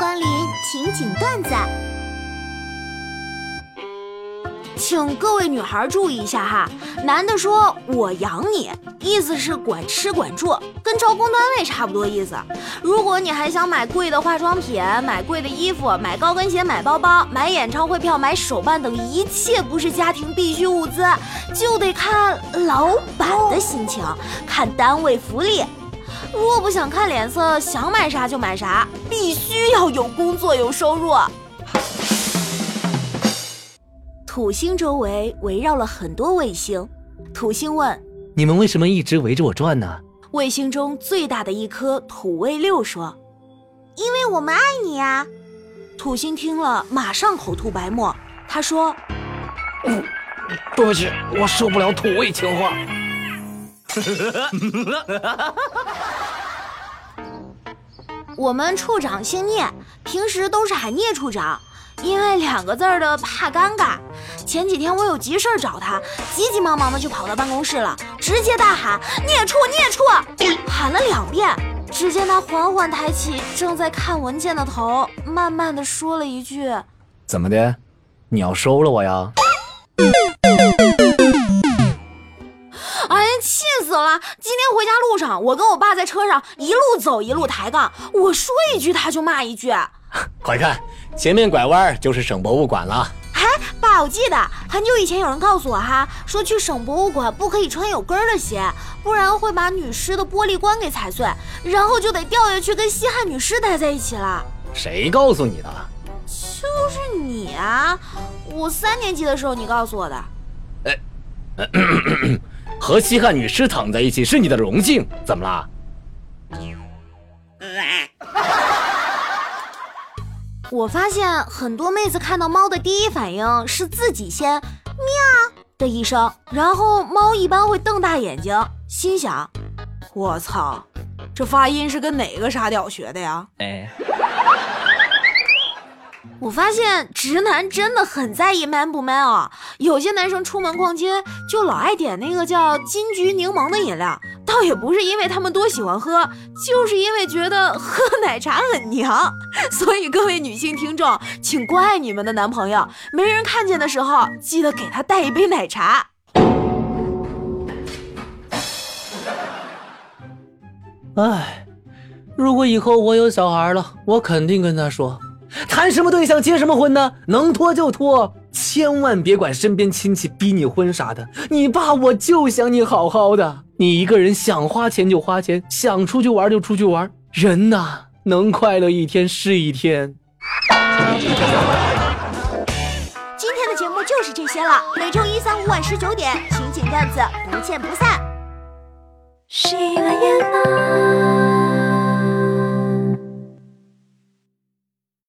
光临情景段子，请各位女孩注意一下哈。男的说“我养你”，意思是管吃管住，跟招工单位差不多意思。如果你还想买贵的化妆品、买贵的衣服、买高跟鞋、买包包、买演唱会票、买手办等一切不是家庭必需物资，就得看老板的心情，看单位福利。如果不想看脸色，想买啥就买啥，必须要有工作有收入。土星周围围绕了很多卫星，土星问：“你们为什么一直围着我转呢？”卫星中最大的一颗土卫六说：“因为我们爱你呀。”土星听了，马上口吐白沫。他说：“嗯，对不起，我受不了土味情话。” 我们处长姓聂，平时都是喊聂处长，因为两个字儿的怕尴尬。前几天我有急事儿找他，急急忙忙的就跑到办公室了，直接大喊聂处聂处，喊了两遍。只见他缓缓抬起正在看文件的头，慢慢的说了一句：“怎么的？你要收了我？”呀，今天回家路上，我跟我爸在车上一路走一路抬杠，我说一句他就骂一句。快看，前面拐弯就是省博物馆了。哎，爸，我记得很久以前有人告诉我哈，说去省博物馆不可以穿有跟的鞋，不然会把女尸的玻璃棺给踩碎，然后就得掉下去跟西汉女尸待在一起了。谁告诉你的？就是你啊！我三年级的时候你告诉我的。哎。和西汉女尸躺在一起是你的荣幸，怎么啦？我发现很多妹子看到猫的第一反应是自己先喵的一声，然后猫一般会瞪大眼睛，心想：我操，这发音是跟哪个傻屌学的呀？哎。我发现直男真的很在意 man 不 man 啊！有些男生出门逛街就老爱点那个叫金桔柠檬的饮料，倒也不是因为他们多喜欢喝，就是因为觉得喝奶茶很娘。所以各位女性听众，请关爱你们的男朋友，没人看见的时候，记得给他带一杯奶茶。哎，如果以后我有小孩了，我肯定跟他说。谈什么对象结什么婚呢？能拖就拖，千万别管身边亲戚逼你婚啥的。你爸我就想你好好的，你一个人想花钱就花钱，想出去玩就出去玩。人呐，能快乐一天是一天。今天的节目就是这些了，每周一、三、五晚十九点，情景段子不见不散。喜马拉雅。